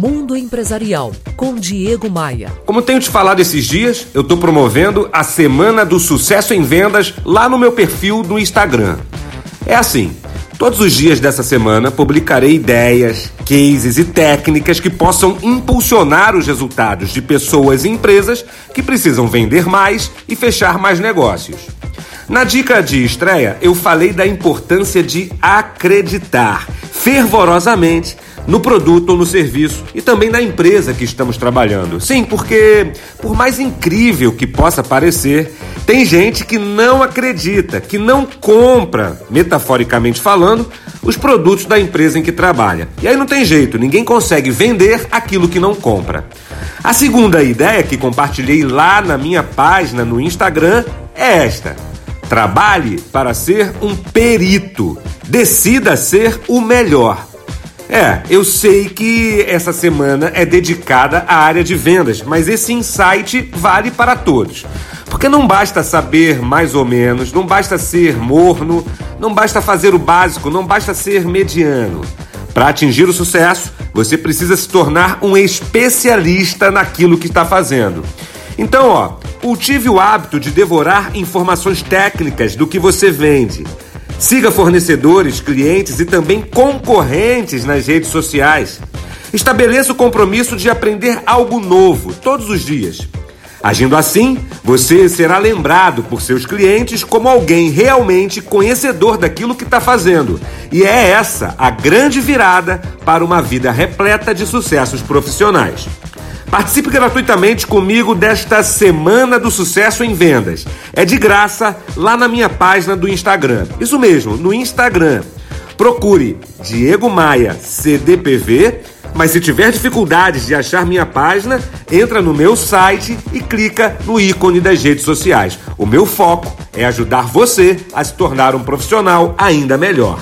Mundo Empresarial, com Diego Maia. Como tenho te falado esses dias, eu estou promovendo a Semana do Sucesso em Vendas lá no meu perfil do Instagram. É assim. Todos os dias dessa semana publicarei ideias, cases e técnicas que possam impulsionar os resultados de pessoas e empresas que precisam vender mais e fechar mais negócios. Na dica de estreia, eu falei da importância de acreditar fervorosamente no produto ou no serviço e também na empresa que estamos trabalhando. Sim, porque, por mais incrível que possa parecer, tem gente que não acredita, que não compra, metaforicamente falando, os produtos da empresa em que trabalha. E aí não tem jeito, ninguém consegue vender aquilo que não compra. A segunda ideia que compartilhei lá na minha página no Instagram é esta. Trabalhe para ser um perito. Decida ser o melhor. É, eu sei que essa semana é dedicada à área de vendas, mas esse insight vale para todos. Porque não basta saber mais ou menos, não basta ser morno, não basta fazer o básico, não basta ser mediano. Para atingir o sucesso, você precisa se tornar um especialista naquilo que está fazendo. Então, ó, cultive o hábito de devorar informações técnicas do que você vende. Siga fornecedores, clientes e também concorrentes nas redes sociais. Estabeleça o compromisso de aprender algo novo todos os dias. Agindo assim, você será lembrado por seus clientes como alguém realmente conhecedor daquilo que está fazendo. E é essa a grande virada para uma vida repleta de sucessos profissionais. Participe gratuitamente comigo desta Semana do Sucesso em Vendas. É de graça lá na minha página do Instagram. Isso mesmo, no Instagram. Procure Diego Maia CDPV, mas se tiver dificuldades de achar minha página, entra no meu site e clica no ícone das redes sociais. O meu foco é ajudar você a se tornar um profissional ainda melhor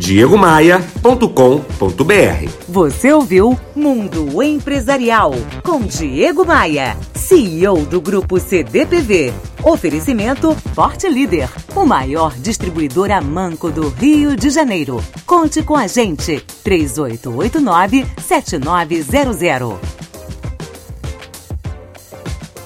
diegomaia.com.br. Você ouviu Mundo Empresarial com Diego Maia, CEO do grupo CDPV. Oferecimento Forte Líder, o maior distribuidor a manco do Rio de Janeiro. Conte com a gente 3889 7900.